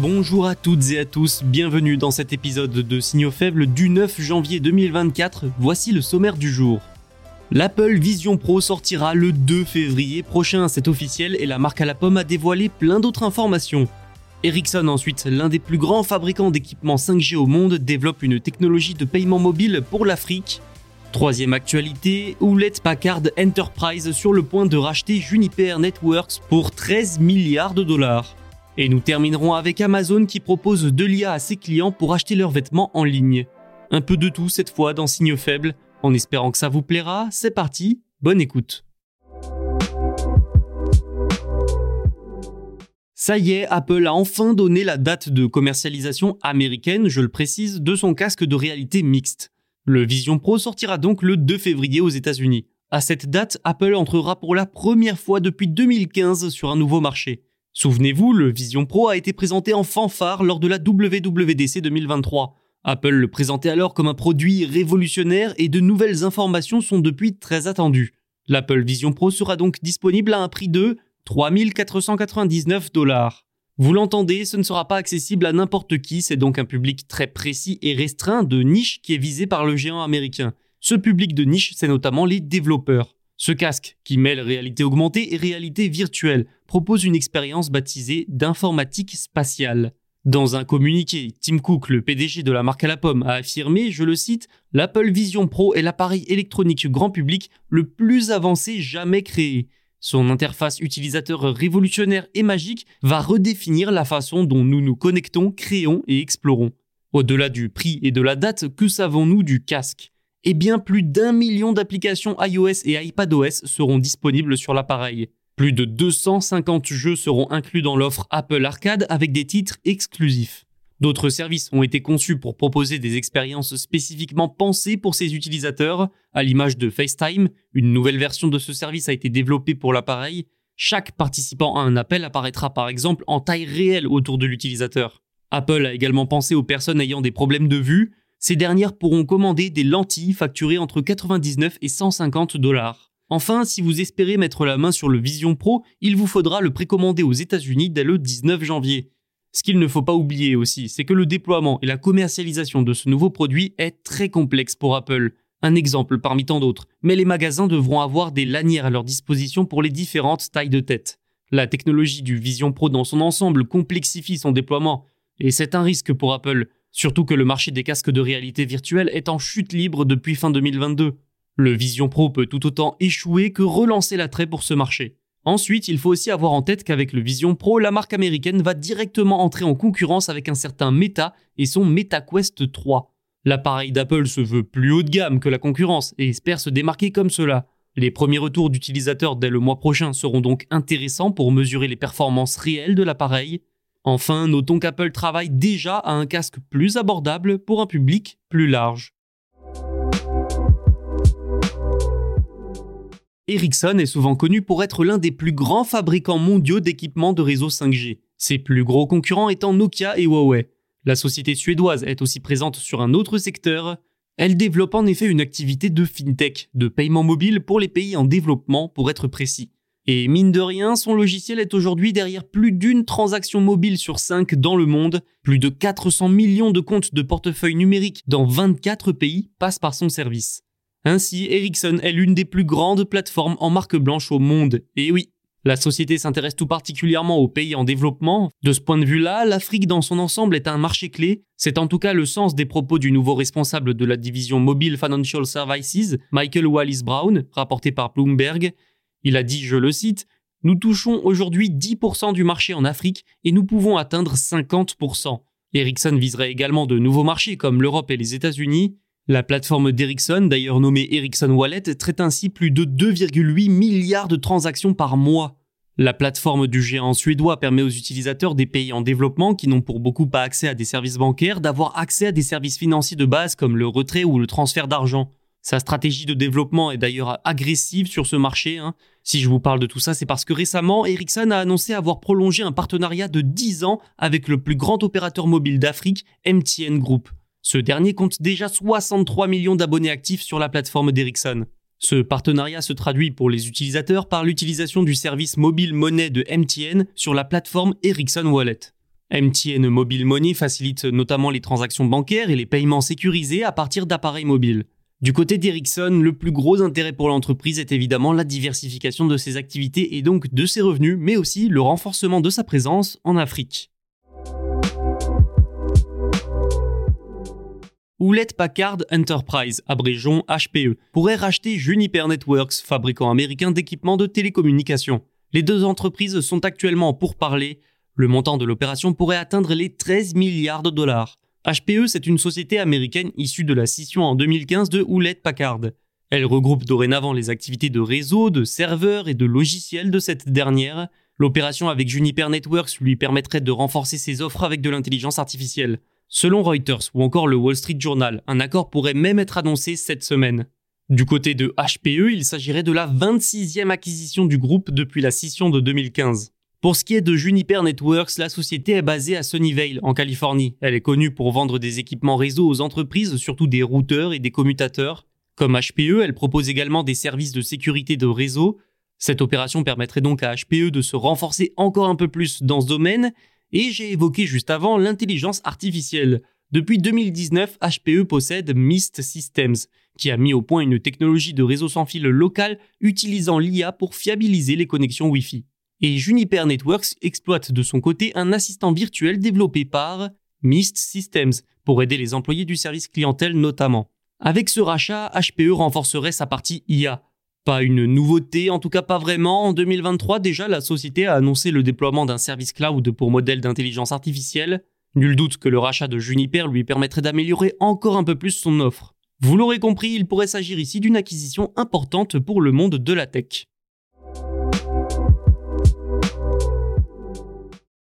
Bonjour à toutes et à tous, bienvenue dans cet épisode de Signaux faibles du 9 janvier 2024. Voici le sommaire du jour. L'Apple Vision Pro sortira le 2 février prochain, c'est officiel, et la marque à la pomme a dévoilé plein d'autres informations. Ericsson ensuite, l'un des plus grands fabricants d'équipements 5G au monde, développe une technologie de paiement mobile pour l'Afrique. Troisième actualité, Hewlett Packard Enterprise sur le point de racheter Juniper Networks pour 13 milliards de dollars. Et nous terminerons avec Amazon qui propose de l'IA à ses clients pour acheter leurs vêtements en ligne. Un peu de tout cette fois dans Signaux Faibles, en espérant que ça vous plaira, c'est parti, bonne écoute. Ça y est, Apple a enfin donné la date de commercialisation américaine, je le précise, de son casque de réalité mixte. Le Vision Pro sortira donc le 2 février aux États-Unis. À cette date, Apple entrera pour la première fois depuis 2015 sur un nouveau marché. Souvenez-vous, le Vision Pro a été présenté en fanfare lors de la WWDC 2023. Apple le présentait alors comme un produit révolutionnaire et de nouvelles informations sont depuis très attendues. L'Apple Vision Pro sera donc disponible à un prix de 3499 dollars. Vous l'entendez, ce ne sera pas accessible à n'importe qui, c'est donc un public très précis et restreint de niche qui est visé par le géant américain. Ce public de niche, c'est notamment les développeurs. Ce casque, qui mêle réalité augmentée et réalité virtuelle, propose une expérience baptisée d'informatique spatiale. Dans un communiqué, Tim Cook, le PDG de la marque à la pomme, a affirmé, je le cite, l'Apple Vision Pro est l'appareil électronique grand public le plus avancé jamais créé. Son interface utilisateur révolutionnaire et magique va redéfinir la façon dont nous nous connectons, créons et explorons. Au-delà du prix et de la date, que savons-nous du casque? Eh bien plus d'un million d'applications iOS et iPadOS seront disponibles sur l'appareil. Plus de 250 jeux seront inclus dans l'offre Apple Arcade avec des titres exclusifs. D'autres services ont été conçus pour proposer des expériences spécifiquement pensées pour ces utilisateurs, à l'image de FaceTime, une nouvelle version de ce service a été développée pour l'appareil. Chaque participant à un appel apparaîtra par exemple en taille réelle autour de l'utilisateur. Apple a également pensé aux personnes ayant des problèmes de vue, ces dernières pourront commander des lentilles facturées entre 99 et 150 dollars. Enfin, si vous espérez mettre la main sur le Vision Pro, il vous faudra le précommander aux États-Unis dès le 19 janvier. Ce qu'il ne faut pas oublier aussi, c'est que le déploiement et la commercialisation de ce nouveau produit est très complexe pour Apple. Un exemple parmi tant d'autres, mais les magasins devront avoir des lanières à leur disposition pour les différentes tailles de tête. La technologie du Vision Pro dans son ensemble complexifie son déploiement, et c'est un risque pour Apple, Surtout que le marché des casques de réalité virtuelle est en chute libre depuis fin 2022. Le Vision Pro peut tout autant échouer que relancer l'attrait pour ce marché. Ensuite, il faut aussi avoir en tête qu'avec le Vision Pro, la marque américaine va directement entrer en concurrence avec un certain Meta et son MetaQuest 3. L'appareil d'Apple se veut plus haut de gamme que la concurrence et espère se démarquer comme cela. Les premiers retours d'utilisateurs dès le mois prochain seront donc intéressants pour mesurer les performances réelles de l'appareil, Enfin, notons qu'Apple travaille déjà à un casque plus abordable pour un public plus large. Ericsson est souvent connu pour être l'un des plus grands fabricants mondiaux d'équipements de réseau 5G, ses plus gros concurrents étant Nokia et Huawei. La société suédoise est aussi présente sur un autre secteur. Elle développe en effet une activité de fintech, de paiement mobile pour les pays en développement pour être précis. Et mine de rien, son logiciel est aujourd'hui derrière plus d'une transaction mobile sur 5 dans le monde. Plus de 400 millions de comptes de portefeuille numérique dans 24 pays passent par son service. Ainsi, Ericsson est l'une des plus grandes plateformes en marque blanche au monde. Et oui, la société s'intéresse tout particulièrement aux pays en développement. De ce point de vue-là, l'Afrique dans son ensemble est un marché clé. C'est en tout cas le sens des propos du nouveau responsable de la division Mobile Financial Services, Michael Wallis Brown, rapporté par Bloomberg. Il a dit, je le cite, Nous touchons aujourd'hui 10% du marché en Afrique et nous pouvons atteindre 50%. Ericsson viserait également de nouveaux marchés comme l'Europe et les États-Unis. La plateforme d'Ericsson, d'ailleurs nommée Ericsson Wallet, traite ainsi plus de 2,8 milliards de transactions par mois. La plateforme du géant suédois permet aux utilisateurs des pays en développement qui n'ont pour beaucoup pas accès à des services bancaires d'avoir accès à des services financiers de base comme le retrait ou le transfert d'argent. Sa stratégie de développement est d'ailleurs agressive sur ce marché. Hein. Si je vous parle de tout ça, c'est parce que récemment, Ericsson a annoncé avoir prolongé un partenariat de 10 ans avec le plus grand opérateur mobile d'Afrique, MTN Group. Ce dernier compte déjà 63 millions d'abonnés actifs sur la plateforme d'Ericsson. Ce partenariat se traduit pour les utilisateurs par l'utilisation du service mobile monnaie de MTN sur la plateforme Ericsson Wallet. MTN Mobile Money facilite notamment les transactions bancaires et les paiements sécurisés à partir d'appareils mobiles. Du côté d'Ericsson, le plus gros intérêt pour l'entreprise est évidemment la diversification de ses activités et donc de ses revenus, mais aussi le renforcement de sa présence en Afrique. Hewlett Packard Enterprise, abrégeons HPE, pourrait racheter Juniper Networks, fabricant américain d'équipements de télécommunications. Les deux entreprises sont actuellement pour parler. Le montant de l'opération pourrait atteindre les 13 milliards de dollars. HPE, c'est une société américaine issue de la scission en 2015 de Hewlett Packard. Elle regroupe dorénavant les activités de réseau, de serveurs et de logiciels de cette dernière. L'opération avec Juniper Networks lui permettrait de renforcer ses offres avec de l'intelligence artificielle. Selon Reuters ou encore le Wall Street Journal, un accord pourrait même être annoncé cette semaine. Du côté de HPE, il s'agirait de la 26e acquisition du groupe depuis la scission de 2015. Pour ce qui est de Juniper Networks, la société est basée à Sunnyvale, en Californie. Elle est connue pour vendre des équipements réseau aux entreprises, surtout des routeurs et des commutateurs. Comme HPE, elle propose également des services de sécurité de réseau. Cette opération permettrait donc à HPE de se renforcer encore un peu plus dans ce domaine. Et j'ai évoqué juste avant l'intelligence artificielle. Depuis 2019, HPE possède Mist Systems, qui a mis au point une technologie de réseau sans fil local utilisant l'IA pour fiabiliser les connexions Wi-Fi. Et Juniper Networks exploite de son côté un assistant virtuel développé par Mist Systems pour aider les employés du service clientèle notamment. Avec ce rachat, HPE renforcerait sa partie IA. Pas une nouveauté, en tout cas pas vraiment. En 2023 déjà, la société a annoncé le déploiement d'un service cloud pour modèle d'intelligence artificielle. Nul doute que le rachat de Juniper lui permettrait d'améliorer encore un peu plus son offre. Vous l'aurez compris, il pourrait s'agir ici d'une acquisition importante pour le monde de la tech.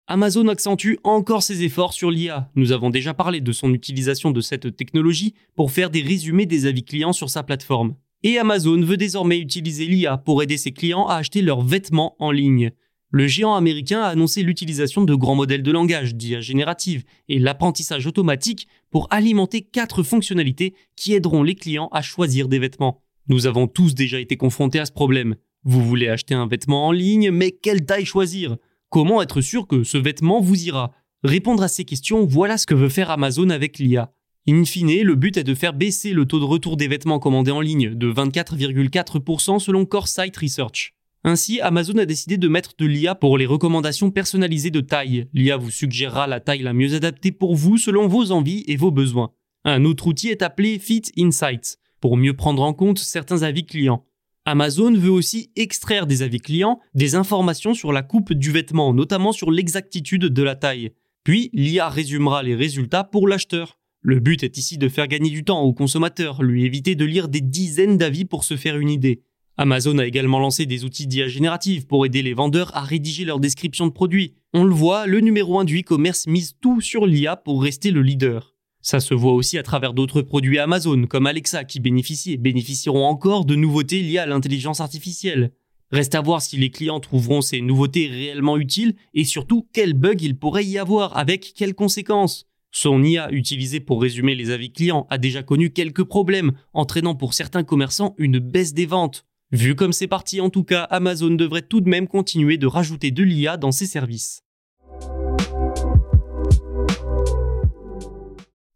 Amazon accentue encore ses efforts sur l'IA. Nous avons déjà parlé de son utilisation de cette technologie pour faire des résumés des avis clients sur sa plateforme. Et Amazon veut désormais utiliser l'IA pour aider ses clients à acheter leurs vêtements en ligne. Le géant américain a annoncé l'utilisation de grands modèles de langage, d'IA générative, et l'apprentissage automatique pour alimenter quatre fonctionnalités qui aideront les clients à choisir des vêtements. Nous avons tous déjà été confrontés à ce problème. Vous voulez acheter un vêtement en ligne, mais quelle taille choisir? Comment être sûr que ce vêtement vous ira? Répondre à ces questions, voilà ce que veut faire Amazon avec l'IA. In fine, le but est de faire baisser le taux de retour des vêtements commandés en ligne de 24,4% selon CoreSite Research. Ainsi, Amazon a décidé de mettre de l'IA pour les recommandations personnalisées de taille. L'IA vous suggérera la taille la mieux adaptée pour vous selon vos envies et vos besoins. Un autre outil est appelé Fit Insights pour mieux prendre en compte certains avis clients. Amazon veut aussi extraire des avis clients des informations sur la coupe du vêtement, notamment sur l'exactitude de la taille. Puis, l'IA résumera les résultats pour l'acheteur. Le but est ici de faire gagner du temps au consommateur, lui éviter de lire des dizaines d'avis pour se faire une idée. Amazon a également lancé des outils d'IA générative pour aider les vendeurs à rédiger leur description de produits. On le voit, le numéro 1 du e-commerce mise tout sur l'IA pour rester le leader. Ça se voit aussi à travers d'autres produits Amazon, comme Alexa, qui bénéficient bénéficieront encore de nouveautés liées à l'intelligence artificielle. Reste à voir si les clients trouveront ces nouveautés réellement utiles et surtout quels bugs il pourrait y avoir, avec quelles conséquences. Son IA utilisé pour résumer les avis clients a déjà connu quelques problèmes, entraînant pour certains commerçants une baisse des ventes. Vu comme c'est parti en tout cas, Amazon devrait tout de même continuer de rajouter de l'IA dans ses services.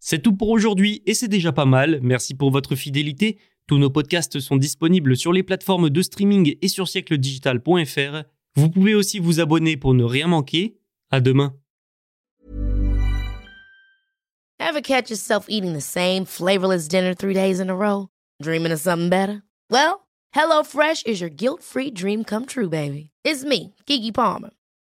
C'est tout pour aujourd'hui et c'est déjà pas mal. Merci pour votre fidélité. Tous nos podcasts sont disponibles sur les plateformes de streaming et sur siècledigital.fr. Vous pouvez aussi vous abonner pour ne rien manquer. À demain. Ever catch yourself eating the same flavorless dinner three days in a row? Dreaming of something better? Well, HelloFresh is your guilt-free dream come true, baby. It's me, Kiki Palmer.